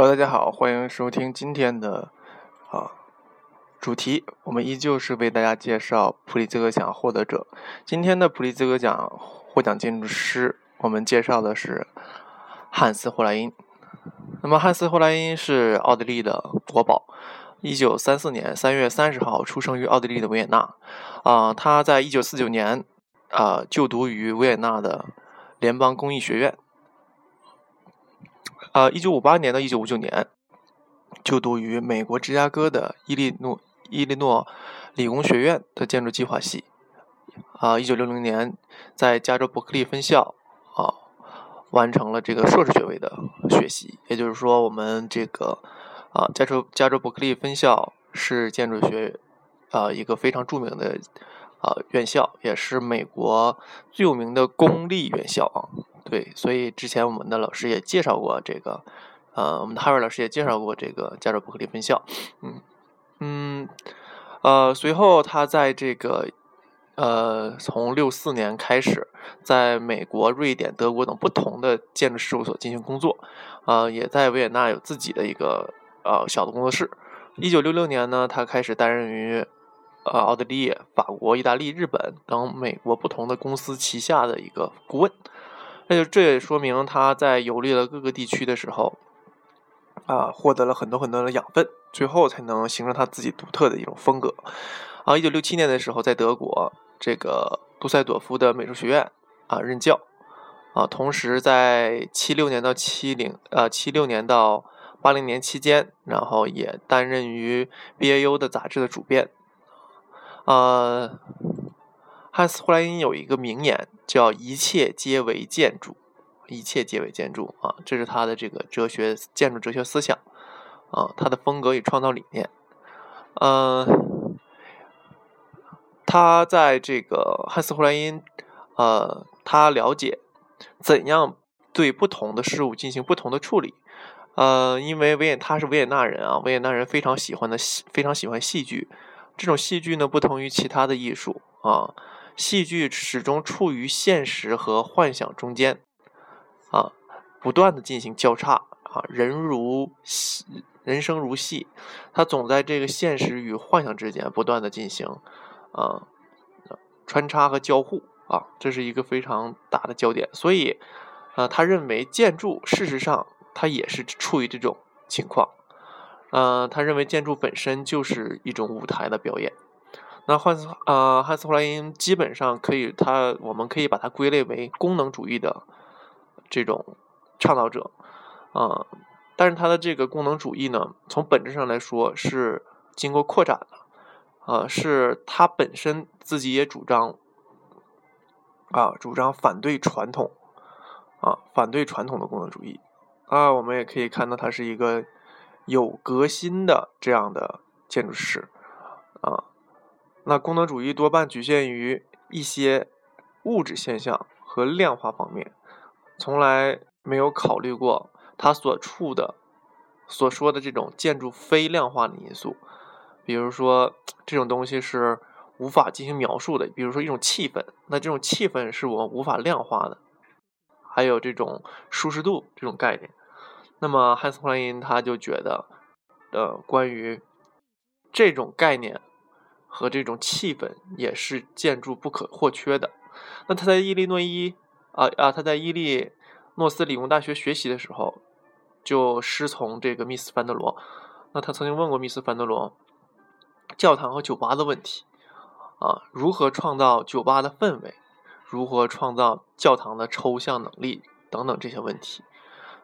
Hello，大家好，欢迎收听今天的啊主题。我们依旧是为大家介绍普利兹克奖获得者。今天的普利兹克奖获奖建筑师，我们介绍的是汉斯·霍莱因。那么，汉斯·霍莱因是奥地利的国宝。一九三四年三月三十号出生于奥地利的维也纳。啊，他在一九四九年啊就读于维也纳的联邦工艺学院。呃，一九五八年到一九五九年，就读于美国芝加哥的伊利诺伊利诺理工学院的建筑计划系。啊，一九六零年在加州伯克利分校啊完成了这个硕士学位的学习。也就是说，我们这个啊加州加州伯克利分校是建筑学啊一个非常著名的啊院校，也是美国最有名的公立院校啊。对，所以之前我们的老师也介绍过这个，呃，我们的哈瑞老师也介绍过这个加州伯克利分校，嗯嗯，呃，随后他在这个，呃，从六四年开始，在美国、瑞典、德国等不同的建筑事务所进行工作，呃，也在维也纳有自己的一个呃小的工作室。一九六六年呢，他开始担任于呃奥地利、法国、意大利、日本等美国不同的公司旗下的一个顾问。那就这也说明他在游历了各个地区的时候，啊，获得了很多很多的养分，最后才能形成他自己独特的一种风格。啊，一九六七年的时候，在德国这个杜塞朵夫的美术学院啊任教，啊，同时在七六年到七零呃七六年到八零年期间，然后也担任于 BAU 的杂志的主编，呃。汉斯·霍莱因有一个名言，叫“一切皆为建筑，一切皆为建筑”啊，这是他的这个哲学建筑哲学思想啊，他的风格与创造理念。嗯，他在这个汉斯·霍莱因，呃，他了解怎样对不同的事物进行不同的处理。呃，因为维也他是维也纳人啊，维也纳人非常喜欢的戏，非常喜欢戏剧。这种戏剧呢，不同于其他的艺术啊。戏剧始终处于现实和幻想中间，啊，不断的进行交叉，啊，人如戏，人生如戏，它总在这个现实与幻想之间不断的进行，啊，穿插和交互，啊，这是一个非常大的焦点。所以，啊，他认为建筑事实上它也是处于这种情况，啊，他认为建筑本身就是一种舞台的表演。那汉斯呃汉斯霍莱因基本上可以，他我们可以把它归类为功能主义的这种倡导者，啊，但是他的这个功能主义呢，从本质上来说是经过扩展的，啊，是他本身自己也主张，啊，主张反对传统，啊，反对传统的功能主义，啊，我们也可以看到他是一个有革新的这样的建筑师，啊。那功能主义多半局限于一些物质现象和量化方面，从来没有考虑过他所处的、所说的这种建筑非量化的因素。比如说，这种东西是无法进行描述的，比如说一种气氛，那这种气氛是我们无法量化的。还有这种舒适度这种概念。那么汉斯·霍兰因他就觉得，呃，关于这种概念。和这种气氛也是建筑不可或缺的。那他在伊利诺伊啊啊，他在伊利诺斯理工大学学习的时候，就师从这个密斯·凡德罗。那他曾经问过密斯·凡德罗，教堂和酒吧的问题啊，如何创造酒吧的氛围，如何创造教堂的抽象能力等等这些问题，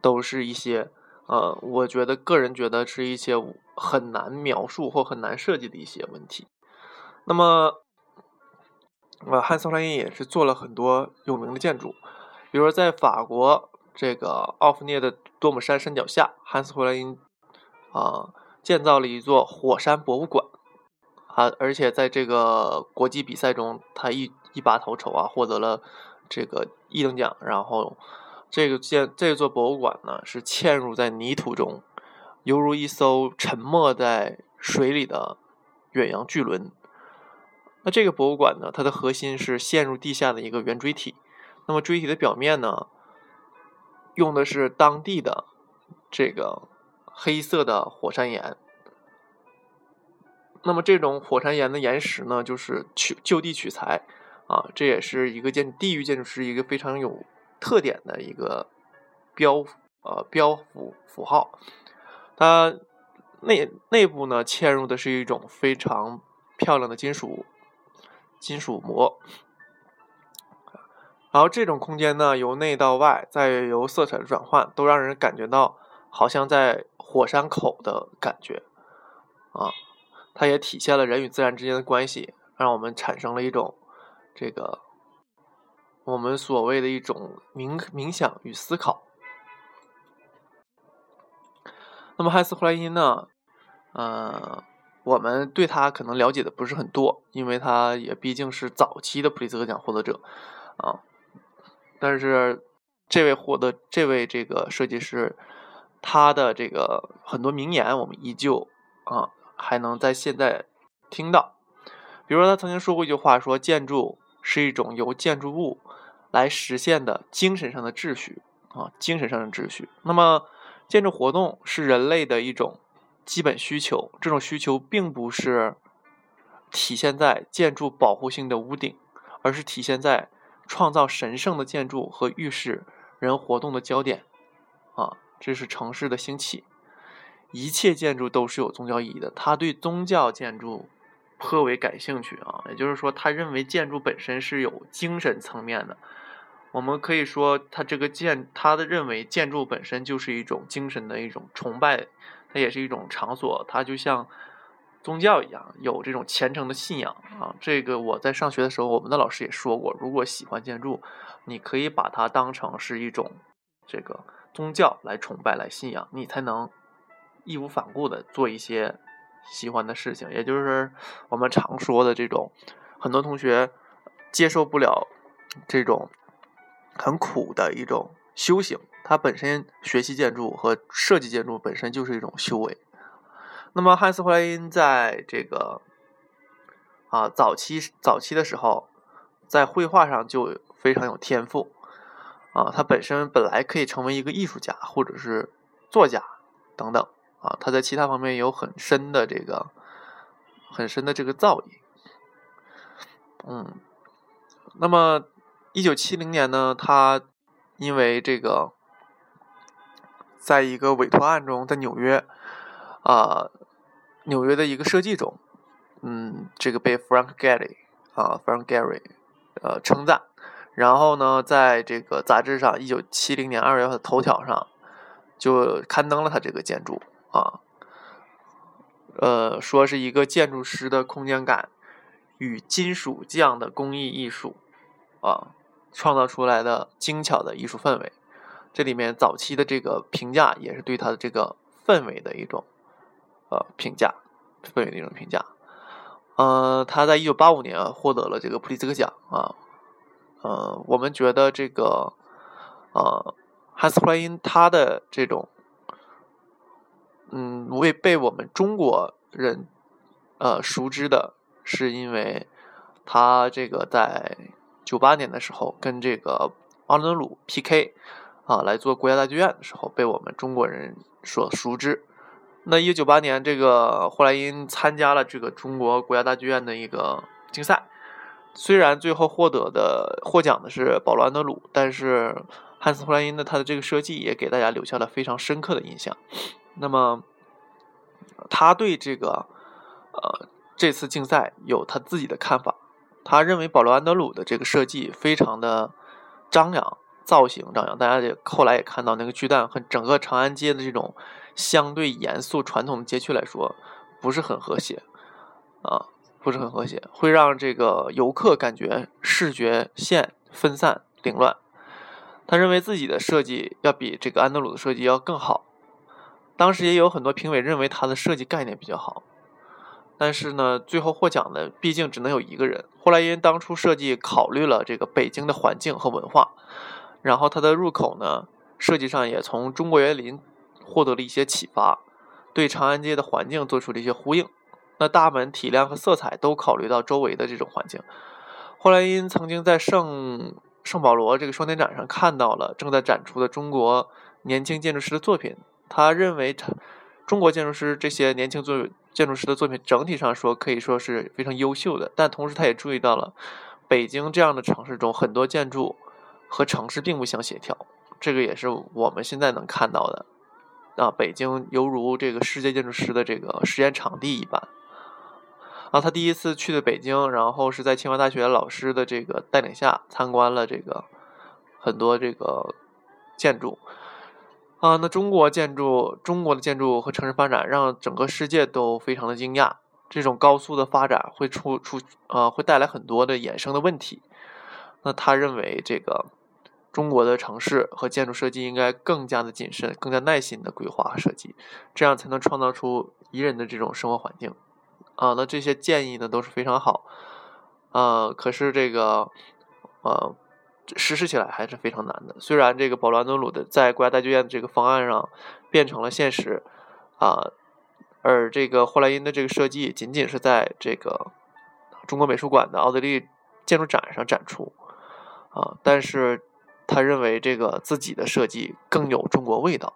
都是一些呃，我觉得个人觉得是一些很难描述或很难设计的一些问题。那么，呃，汉斯·霍兰因也是做了很多有名的建筑，比如说在法国这个奥弗涅的多姆山山脚下，汉斯·霍兰因啊建造了一座火山博物馆，啊，而且在这个国际比赛中，他一一拔头筹啊，获得了这个一等奖。然后，这个建这座博物馆呢，是嵌入在泥土中，犹如一艘沉没在水里的远洋巨轮。那这个博物馆呢？它的核心是陷入地下的一个圆锥体。那么锥体的表面呢，用的是当地的这个黑色的火山岩。那么这种火山岩的岩石呢，就是取就地取材啊，这也是一个建地域建筑师一个非常有特点的一个标呃标符符号。它内内部呢嵌入的是一种非常漂亮的金属金属膜，然后这种空间呢由内到外，再由色彩的转换，都让人感觉到好像在火山口的感觉啊。它也体现了人与自然之间的关系，让我们产生了一种这个我们所谓的一种冥冥想与思考。那么汉斯·霍莱因呢？呃，我们对他可能了解的不是很多，因为他也毕竟是早期的普利兹克奖获得者啊。但是这位获得这位这个设计师，他的这个很多名言，我们依旧啊。还能在现在听到，比如说他曾经说过一句话，说建筑是一种由建筑物来实现的精神上的秩序啊，精神上的秩序。那么建筑活动是人类的一种基本需求，这种需求并不是体现在建筑保护性的屋顶，而是体现在创造神圣的建筑和预示人活动的焦点啊，这是城市的兴起。一切建筑都是有宗教意义的，他对宗教建筑颇为感兴趣啊，也就是说，他认为建筑本身是有精神层面的。我们可以说，他这个建，他的认为建筑本身就是一种精神的一种崇拜，它也是一种场所，它就像宗教一样，有这种虔诚的信仰啊。这个我在上学的时候，我们的老师也说过，如果喜欢建筑，你可以把它当成是一种这个宗教来崇拜、来信仰，你才能。义无反顾的做一些喜欢的事情，也就是我们常说的这种，很多同学接受不了这种很苦的一种修行。它本身学习建筑和设计建筑本身就是一种修为。那么汉斯·霍莱因在这个啊早期早期的时候，在绘画上就非常有天赋啊，他本身本来可以成为一个艺术家或者是作家等等。啊，他在其他方面有很深的这个、很深的这个造诣。嗯，那么一九七零年呢，他因为这个，在一个委托案中，在纽约啊，纽约的一个设计中，嗯，这个被 Frank Gehry 啊，Frank Gehry 呃称赞，然后呢，在这个杂志上，一九七零年二月份的头条上就刊登了他这个建筑。啊，呃，说是一个建筑师的空间感与金属匠的工艺艺术啊，创造出来的精巧的艺术氛围。这里面早期的这个评价也是对他的这个氛围的一种呃评价，氛围的一种评价。呃，他在一九八五年获得了这个普利兹克奖啊。呃，我们觉得这个呃汉斯·霍莱因他的这种。嗯，为被我们中国人呃熟知的，是因为他这个在九八年的时候跟这个奥伦鲁 PK 啊来做国家大剧院的时候，被我们中国人所熟知。那一九九八年，这个霍莱因参加了这个中国国家大剧院的一个竞赛，虽然最后获得的获奖的是保罗安德鲁，但是汉斯霍莱因的他的这个设计也给大家留下了非常深刻的印象。那么，他对这个，呃，这次竞赛有他自己的看法。他认为保罗·安德鲁的这个设计非常的张扬，造型张扬。大家也后来也看到那个巨蛋和整个长安街的这种相对严肃传统的街区来说，不是很和谐，啊，不是很和谐，会让这个游客感觉视觉线分散凌乱。他认为自己的设计要比这个安德鲁的设计要更好。当时也有很多评委认为他的设计概念比较好，但是呢，最后获奖的毕竟只能有一个人。后来因为当初设计考虑了这个北京的环境和文化，然后它的入口呢，设计上也从中国园林获得了一些启发，对长安街的环境做出了一些呼应。那大门体量和色彩都考虑到周围的这种环境。霍莱因曾经在圣圣保罗这个双年展上看到了正在展出的中国年轻建筑师的作品。他认为他，中国建筑师这些年轻作建筑师的作品整体上说可以说是非常优秀的，但同时他也注意到了北京这样的城市中很多建筑和城市并不相协调，这个也是我们现在能看到的。啊，北京犹如这个世界建筑师的这个实验场地一般。啊，他第一次去的北京，然后是在清华大学老师的这个带领下参观了这个很多这个建筑。啊，那中国建筑，中国的建筑和城市发展让整个世界都非常的惊讶。这种高速的发展会出出啊，会带来很多的衍生的问题。那他认为这个。中国的城市和建筑设计应该更加的谨慎、更加耐心的规划和设计，这样才能创造出宜人的这种生活环境。啊，那这些建议呢都是非常好。啊，可是这个呃实施起来还是非常难的。虽然这个保罗安德鲁的在国家大剧院的这个方案上变成了现实，啊，而这个霍莱因的这个设计仅仅是在这个中国美术馆的奥地利建筑展上展出，啊，但是。他认为这个自己的设计更有中国味道。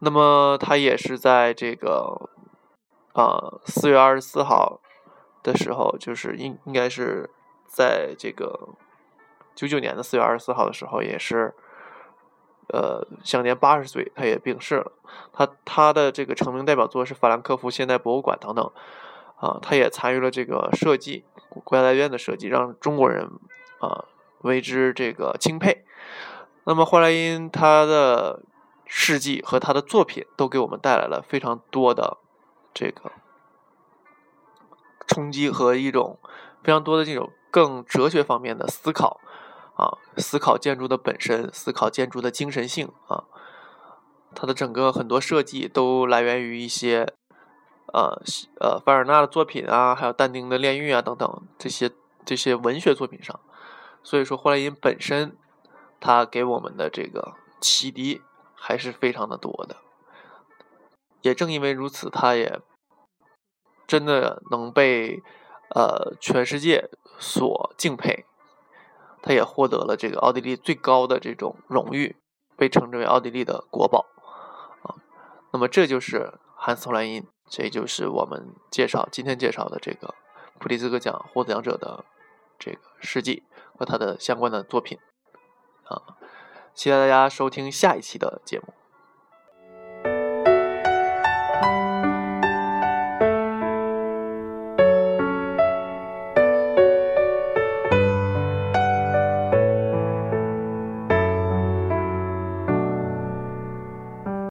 那么他也是在这个啊四月二十四号的时候，就是应应该是在这个九九年的四月二十四号的时候，也是呃享年八十岁，他也病逝了。他他的这个成名代表作是法兰克福现代博物馆等等啊，他也参与了这个设计国家大院的设计，让中国人啊。为之这个钦佩。那么霍莱因他的事迹和他的作品都给我们带来了非常多的这个冲击和一种非常多的这种更哲学方面的思考啊，思考建筑的本身，思考建筑的精神性啊。他的整个很多设计都来源于一些呃呃凡尔纳的作品啊，还有但丁的《炼狱》啊等等这些这些文学作品上。所以说，霍莱因本身，他给我们的这个启迪还是非常的多的。也正因为如此，他也真的能被呃全世界所敬佩。他也获得了这个奥地利最高的这种荣誉，被称之为奥地利的国宝啊。那么，这就是汉斯·霍莱因，这就是我们介绍今天介绍的这个普利兹克奖获奖者的这个事迹。和他的相关的作品，啊，期待大家收听下一期的节目。